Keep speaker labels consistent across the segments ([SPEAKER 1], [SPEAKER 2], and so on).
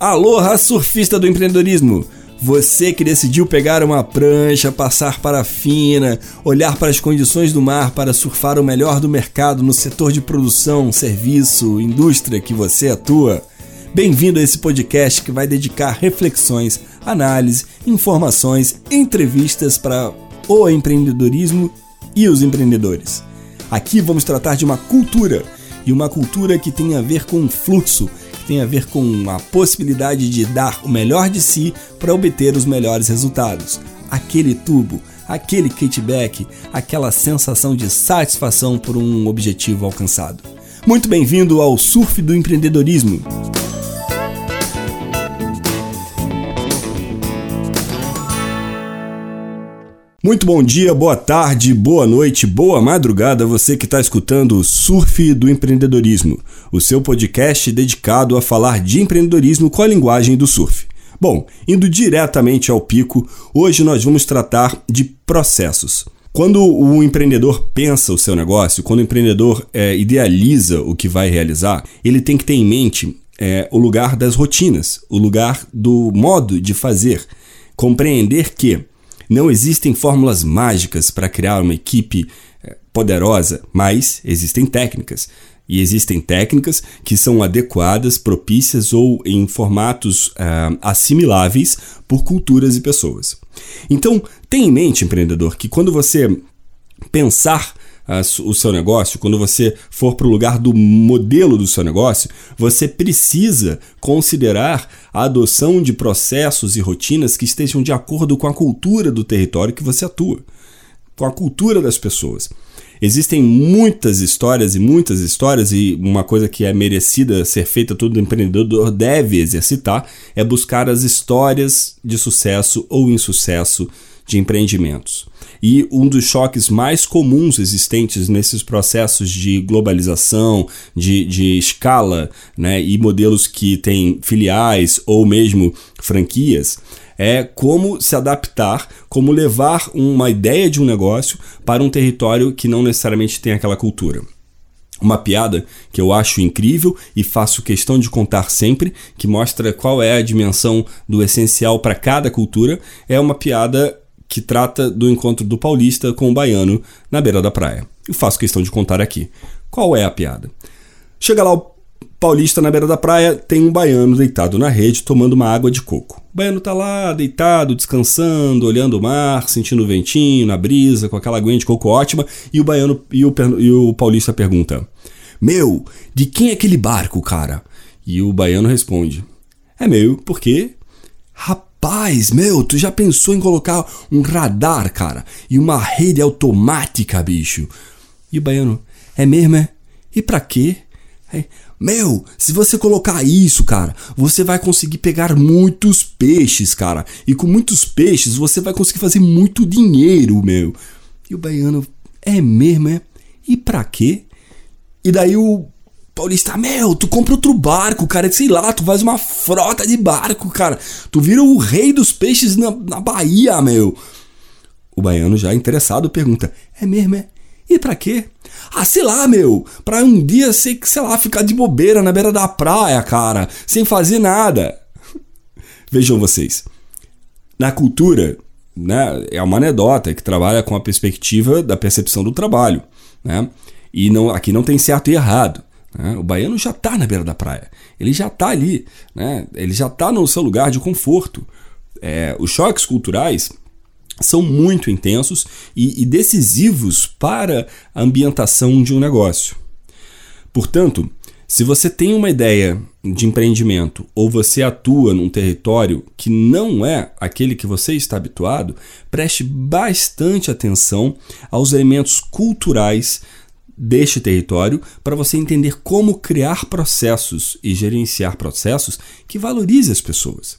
[SPEAKER 1] Aloha, surfista do empreendedorismo! Você que decidiu pegar uma prancha, passar para a fina, olhar para as condições do mar para surfar o melhor do mercado no setor de produção, serviço, indústria que você atua. Bem-vindo a esse podcast que vai dedicar reflexões, análise, informações, entrevistas para o empreendedorismo e os empreendedores. Aqui vamos tratar de uma cultura e uma cultura que tem a ver com fluxo tem a ver com a possibilidade de dar o melhor de si para obter os melhores resultados. Aquele tubo, aquele kickback, aquela sensação de satisfação por um objetivo alcançado. Muito bem-vindo ao Surf do Empreendedorismo. Muito bom dia, boa tarde, boa noite, boa madrugada, você que está escutando o Surf do Empreendedorismo, o seu podcast dedicado a falar de empreendedorismo com a linguagem do surf. Bom, indo diretamente ao pico, hoje nós vamos tratar de processos. Quando o empreendedor pensa o seu negócio, quando o empreendedor é, idealiza o que vai realizar, ele tem que ter em mente é, o lugar das rotinas, o lugar do modo de fazer, compreender que não existem fórmulas mágicas para criar uma equipe eh, poderosa, mas existem técnicas. E existem técnicas que são adequadas, propícias ou em formatos uh, assimiláveis por culturas e pessoas. Então, tenha em mente, empreendedor, que quando você pensar o seu negócio, quando você for para o lugar do modelo do seu negócio, você precisa considerar a adoção de processos e rotinas que estejam de acordo com a cultura do território que você atua, com a cultura das pessoas. Existem muitas histórias e muitas histórias, e uma coisa que é merecida ser feita, todo empreendedor deve exercitar, é buscar as histórias de sucesso ou insucesso de empreendimentos. E um dos choques mais comuns existentes nesses processos de globalização, de, de escala, né, e modelos que têm filiais ou mesmo franquias, é como se adaptar, como levar uma ideia de um negócio para um território que não necessariamente tem aquela cultura. Uma piada que eu acho incrível e faço questão de contar sempre, que mostra qual é a dimensão do essencial para cada cultura, é uma piada que trata do encontro do paulista com o baiano na beira da praia. Eu faço questão de contar aqui. Qual é a piada? Chega lá o paulista na beira da praia, tem um baiano deitado na rede tomando uma água de coco. O baiano tá lá, deitado, descansando, olhando o mar, sentindo o ventinho na brisa, com aquela aguinha de coco ótima, e o baiano e o, e o paulista pergunta: Meu, de quem é aquele barco, cara? E o baiano responde: É meu, por quê? Rapaz Meu, tu já pensou em colocar um radar, cara? E uma rede automática, bicho? E o baiano, é mesmo, é? E pra quê? É, meu, se você colocar isso, cara, você vai conseguir pegar muitos peixes, cara. E com muitos peixes você vai conseguir fazer muito dinheiro, meu. E o baiano, é mesmo, é? E pra quê? E daí o Paulista, meu, tu compra outro barco, cara. Sei lá, tu faz uma frota de barco, cara. Tu vira o rei dos peixes na, na Bahia, meu. O baiano, já interessado, pergunta: É mesmo, é? E pra quê? Ah, sei lá, meu. Pra um dia, sei, sei lá, ficar de bobeira na beira da praia, cara. Sem fazer nada. Vejam vocês. Na cultura, né, é uma anedota que trabalha com a perspectiva da percepção do trabalho, né? E não, aqui não tem certo e errado. Né? O baiano já está na beira da praia, ele já está ali, né? ele já está no seu lugar de conforto. É, os choques culturais são muito intensos e, e decisivos para a ambientação de um negócio. Portanto, se você tem uma ideia de empreendimento ou você atua num território que não é aquele que você está habituado, preste bastante atenção aos elementos culturais deste território para você entender como criar processos e gerenciar processos que valorize as pessoas.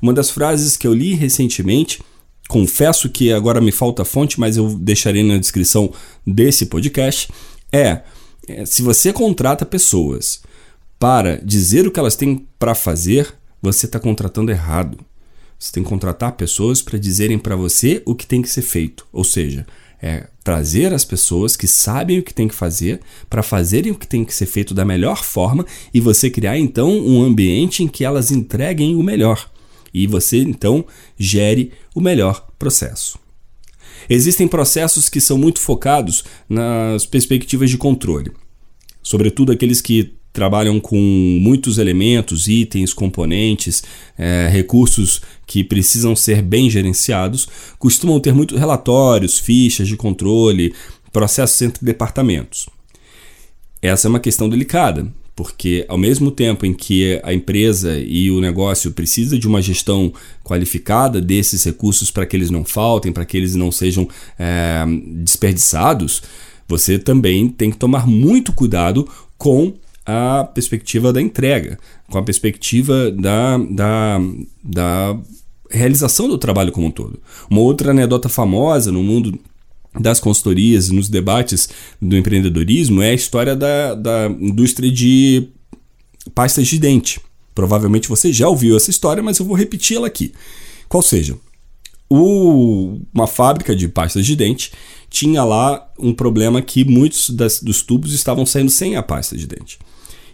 [SPEAKER 1] Uma das frases que eu li recentemente, confesso que agora me falta fonte, mas eu deixarei na descrição desse podcast, é, é se você contrata pessoas para dizer o que elas têm para fazer, você está contratando errado. Você tem que contratar pessoas para dizerem para você o que tem que ser feito. Ou seja, É trazer as pessoas que sabem o que tem que fazer para fazerem o que tem que ser feito da melhor forma e você criar então um ambiente em que elas entreguem o melhor e você então gere o melhor processo. Existem processos que são muito focados nas perspectivas de controle, sobretudo aqueles que trabalham com muitos elementos, itens, componentes, é, recursos que precisam ser bem gerenciados, costumam ter muitos relatórios, fichas de controle, processos entre departamentos. Essa é uma questão delicada, porque ao mesmo tempo em que a empresa e o negócio precisa de uma gestão qualificada desses recursos para que eles não faltem, para que eles não sejam é, desperdiçados, você também tem que tomar muito cuidado com a perspectiva da entrega, com a perspectiva da, da, da realização do trabalho como um todo. Uma outra anedota famosa no mundo das consultorias, nos debates do empreendedorismo, é a história da, da indústria de pastas de dente. Provavelmente você já ouviu essa história, mas eu vou repetir ela aqui. Qual seja, o, uma fábrica de pastas de dente tinha lá um problema que muitos das, dos tubos estavam saindo sem a pasta de dente.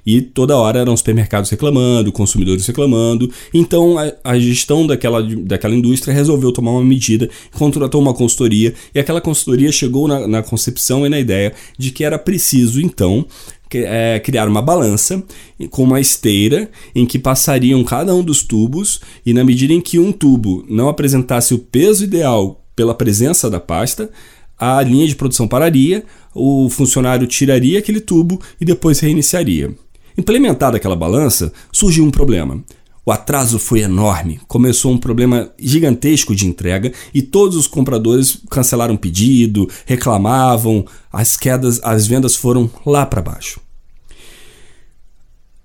[SPEAKER 1] E toda hora eram supermercados reclamando, consumidores reclamando. Então a, a, gestão daquela, daquela indústria resolveu tomar uma medida, contratou uma consultoria, e aquela consultoria chegou na, na concepção e na ideia de que era preciso, então, é, criar uma balança com uma esteira em que passariam cada um dos tubos e na medida em que um tubo não apresentasse o peso ideal pela presença da pasta, a linha de produção pararia, o funcionário tiraria aquele tubo e depois reiniciaria. Implementada aquela balança, surgiu um problema. O atraso foi enorme, começou um problema gigantesco de entrega e todos os compradores cancelaram pedido, reclamavam, as quedas, as vendas foram lá para baixo.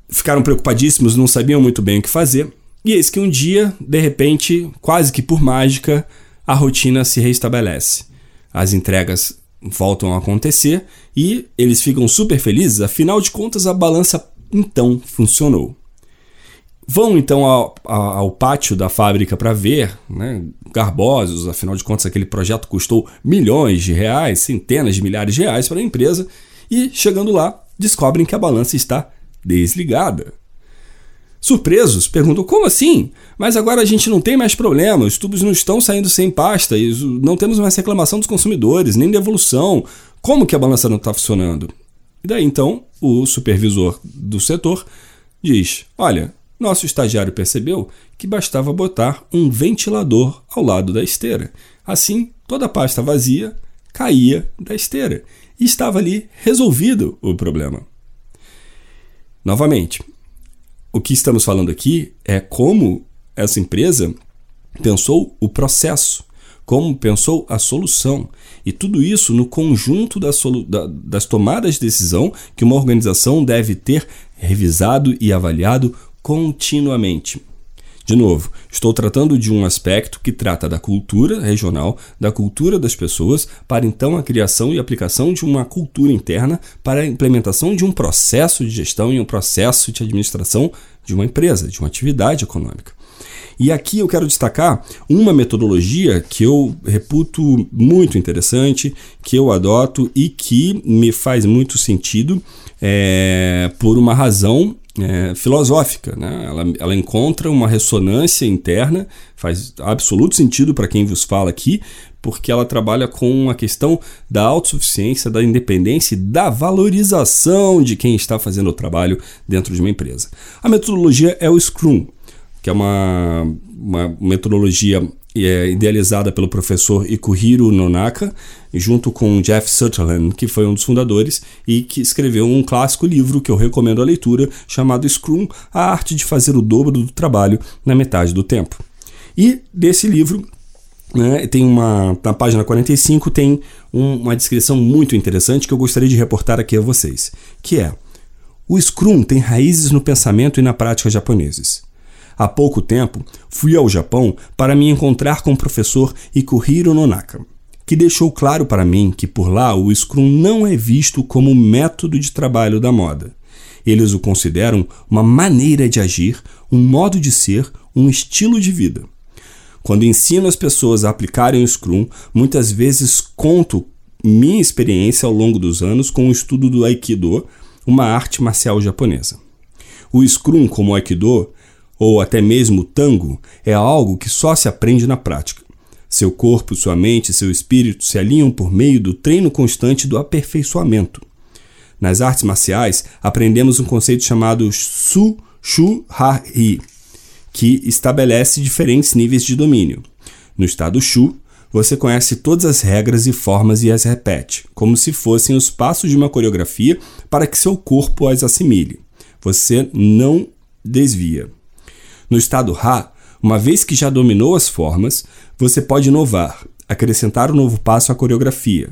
[SPEAKER 1] Ficaram preocupadíssimos, não sabiam muito bem o que fazer, e eis que um dia, de repente, quase que por mágica, a rotina se restabelece. As entregas voltam a acontecer e eles ficam super felizes, afinal de contas a balança então funcionou. Vão então ao, ao pátio da fábrica para ver, né, garbosos, afinal de contas aquele projeto custou milhões de reais, centenas de milhares de reais para a empresa, e chegando lá, descobrem que a balança está desligada. Surpresos, perguntam como assim? Mas agora a gente não tem mais problema, os tubos não estão saindo sem pasta, e não temos mais reclamação dos consumidores, nem devolução. Como que a balança não está funcionando? E daí então o supervisor do setor diz: Olha, nosso estagiário percebeu que bastava botar um ventilador ao lado da esteira. Assim, toda a pasta vazia caía da esteira e estava ali resolvido o problema. Novamente, o que estamos falando aqui é como essa empresa pensou o processo como pensou a solução. E tudo isso no conjunto das, da, das tomadas de decisão que uma organização deve ter revisado e avaliado continuamente. De novo, estou tratando de um aspecto que trata da cultura regional, da cultura das pessoas, para então a criação e aplicação de uma cultura interna para a implementação de um processo de gestão e um processo de administração de uma empresa, de uma atividade econômica. E aqui eu quero destacar uma metodologia que eu reputo muito interessante, que eu adoto e que me faz muito sentido é, por uma razão é, filosófica. Né? Ela, ela encontra uma ressonância interna, faz absoluto sentido para quem vos fala aqui, porque ela trabalha com a questão da autossuficiência, da independência e da valorização de quem está fazendo o trabalho dentro de uma empresa. A metodologia é o Scrum que é uma, uma metodologia é, idealizada pelo professor Ikuhiro Nonaka, junto com Jeff Sutherland, que foi um dos fundadores e que escreveu um clássico livro que eu recomendo a leitura, chamado Scrum: A Arte de Fazer o Dobro do Trabalho na Metade do Tempo. E desse livro né, tem uma na página 45 tem um, uma descrição muito interessante que eu gostaria de reportar aqui a vocês, que é o Scrum tem raízes no pensamento e na prática japoneses. Há pouco tempo, fui ao Japão para me encontrar com o professor Ikuhiro Nonaka, que deixou claro para mim que por lá o Scrum não é visto como método de trabalho da moda. Eles o consideram uma maneira de agir, um modo de ser, um estilo de vida. Quando ensino as pessoas a aplicarem o Scrum, muitas vezes conto minha experiência ao longo dos anos com o estudo do Aikido, uma arte marcial japonesa. O Scrum, como o Aikido, ou até mesmo o Tango, é algo que só se aprende na prática. Seu corpo, sua mente e seu espírito se alinham por meio do treino constante do aperfeiçoamento. Nas artes marciais, aprendemos um conceito chamado Su Shu Ha Hi, que estabelece diferentes níveis de domínio. No estado Shu, você conhece todas as regras e formas e as repete, como se fossem os passos de uma coreografia para que seu corpo as assimile. Você não desvia. No estado Ra, uma vez que já dominou as formas, você pode inovar, acrescentar um novo passo à coreografia.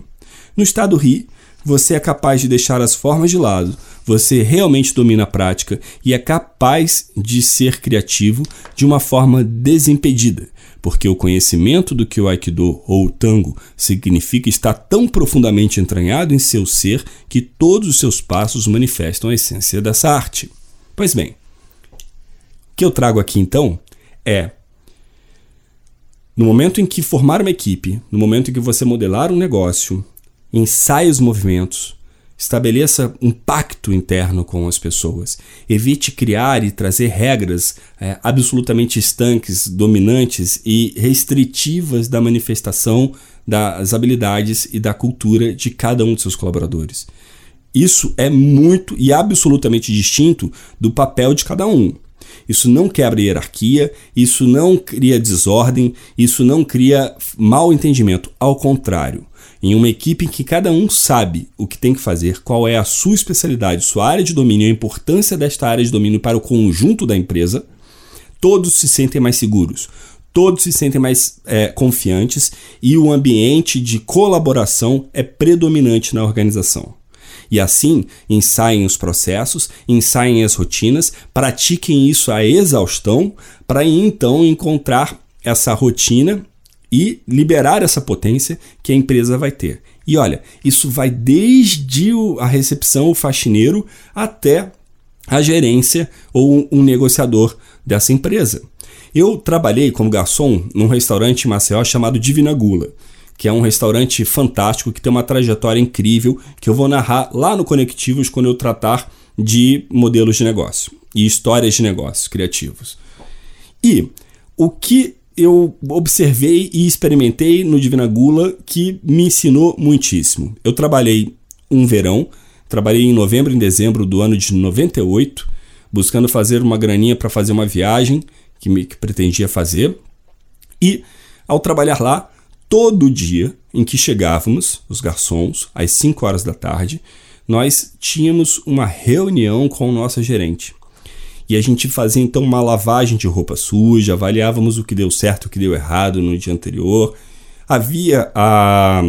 [SPEAKER 1] No estado Ri, você é capaz de deixar as formas de lado, você realmente domina a prática e é capaz de ser criativo de uma forma desimpedida, porque o conhecimento do que o Aikido ou o Tango significa está tão profundamente entranhado em seu ser que todos os seus passos manifestam a essência dessa arte. Pois bem, o que eu trago aqui então é no momento em que formar uma equipe, no momento em que você modelar um negócio, ensaie os movimentos, estabeleça um pacto interno com as pessoas. Evite criar e trazer regras é, absolutamente estanques, dominantes e restritivas da manifestação das habilidades e da cultura de cada um de seus colaboradores. Isso é muito e absolutamente distinto do papel de cada um. Isso não quebra hierarquia, isso não cria desordem, isso não cria mal entendimento. Ao contrário, em uma equipe em que cada um sabe o que tem que fazer, qual é a sua especialidade, sua área de domínio, a importância desta área de domínio para o conjunto da empresa, todos se sentem mais seguros, todos se sentem mais é, confiantes e o ambiente de colaboração é predominante na organização. E assim, ensaiem os processos, ensaiem as rotinas, pratiquem isso à exaustão, para então encontrar essa rotina e liberar essa potência que a empresa vai ter. E olha, isso vai desde a recepção, o faxineiro, até a gerência ou um negociador dessa empresa. Eu trabalhei como garçom num restaurante em Maceió chamado Divina Gula, que é um restaurante fantástico, que tem uma trajetória incrível, que eu vou narrar lá no Conectivos quando eu tratar de modelos de negócio e histórias de negócios criativos. E o que eu observei e experimentei no Divina Gula que me ensinou muitíssimo. Eu trabalhei um verão, trabalhei em novembro e dezembro do ano de 98, buscando fazer uma graninha para fazer uma viagem que, me, que pretendia fazer. E ao trabalhar lá, todo dia em que chegávamos, os garçons, às 5 horas da tarde, nós tínhamos uma reunião com o nosso gerente. E a gente fazia então uma lavagem de roupa suja, avaliávamos o que deu certo, o que deu errado no dia anterior. Havia a,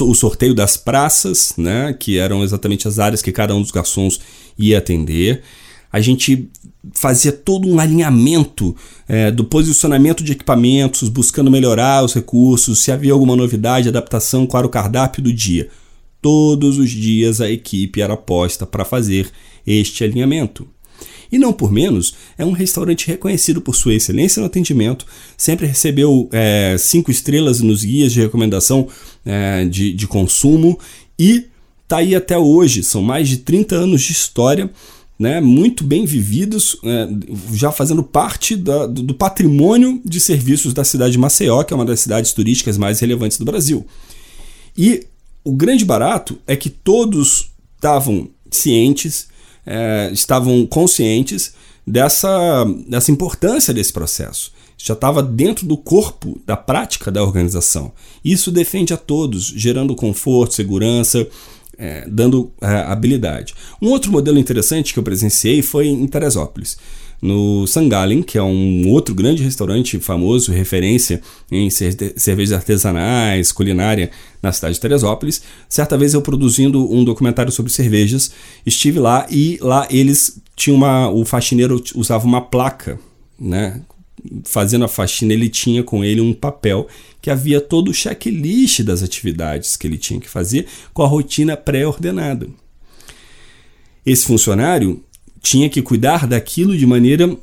[SPEAKER 1] o sorteio das praças, né, que eram exatamente as áreas que cada um dos garçons ia atender. A gente fazia todo um alinhamento é, do posicionamento de equipamentos, buscando melhorar os recursos, se havia alguma novidade, adaptação, era o cardápio do dia. Todos os dias a equipe era posta para fazer este alinhamento. E não por menos, é um restaurante reconhecido por sua excelência no atendimento, sempre recebeu é, cinco estrelas nos guias de recomendação é, de, de consumo e está aí até hoje. São mais de 30 anos de história. Né, muito bem vividos, é, já fazendo parte da, do, do patrimônio de serviços da cidade de Maceió, que é uma das cidades turísticas mais relevantes do Brasil. E o grande barato é que todos estavam cientes é, estavam conscientes dessa, dessa importância desse processo. Já estava dentro do corpo da prática da organização. Isso defende a todos, gerando conforto, segurança, é, dando é, habilidade. Um outro modelo interessante que eu presenciei foi em Teresópolis no Sangalen, que é um outro grande restaurante famoso, referência em cervejas artesanais, culinária na cidade de Teresópolis. Certa vez eu produzindo um documentário sobre cervejas, estive lá e lá eles tinham uma. O faxineiro usava uma placa, né? Fazendo a faxina, ele tinha com ele um papel que havia todo o checklist das atividades que ele tinha que fazer com a rotina pré-ordenada. Esse funcionário tinha que cuidar daquilo de maneira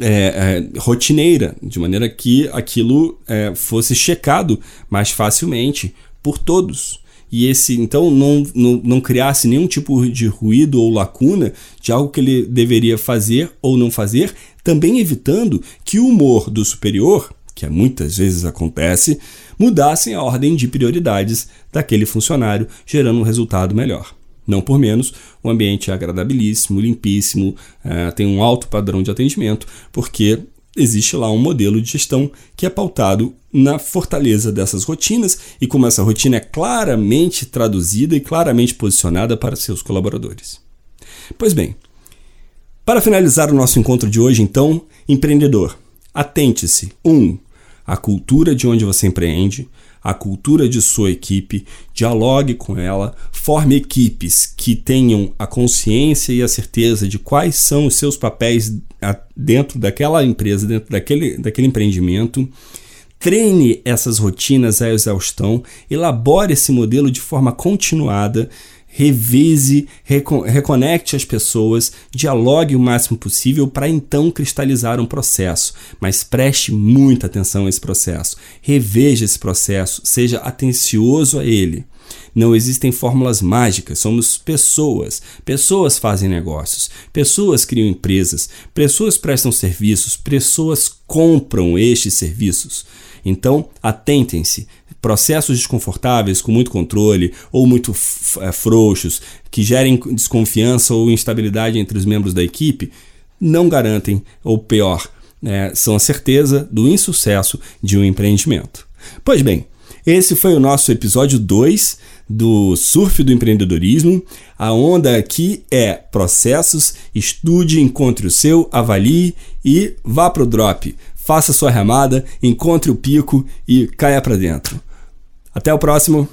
[SPEAKER 1] é, é, rotineira, de maneira que aquilo é, fosse checado mais facilmente por todos. E esse, então, não, não, não criasse nenhum tipo de ruído ou lacuna de algo que ele deveria fazer ou não fazer, também evitando que o humor do superior, que muitas vezes acontece, mudassem a ordem de prioridades daquele funcionário, gerando um resultado melhor. Não por menos, o ambiente é agradabilíssimo, limpíssimo, é, tem um alto padrão de atendimento, porque existe lá um modelo de gestão que é pautado na fortaleza dessas rotinas e como essa rotina é claramente traduzida e claramente posicionada para seus colaboradores. Pois bem, para finalizar o nosso encontro de hoje, então, empreendedor, atente-se. 1. Um, a cultura de onde você empreende a cultura de sua equipe, dialogue com ela, forme equipes que tenham a consciência e a certeza de quais são os seus papéis dentro daquela empresa, dentro daquele, daquele empreendimento. Treine essas rotinas à exaustão, elabore esse modelo de forma continuada revise, reconecte as pessoas, dialogue o máximo possível para então cristalizar um processo. Mas preste muita atenção a esse processo. Reveja esse processo, seja atencioso a ele. Não existem fórmulas mágicas, somos pessoas. Pessoas fazem negócios, pessoas criam empresas, pessoas prestam serviços, pessoas compram estes serviços. Então, atentem-se, processos desconfortáveis com muito controle ou muito é, frouxos que gerem desconfiança ou instabilidade entre os membros da equipe não garantem, ou pior, é, são a certeza do insucesso de um empreendimento. Pois bem, esse foi o nosso episódio 2 do Surf do Empreendedorismo. A onda aqui é processos, estude, encontre o seu, avalie e vá para o drop. Faça sua remada, encontre o pico e caia para dentro. Até o próximo!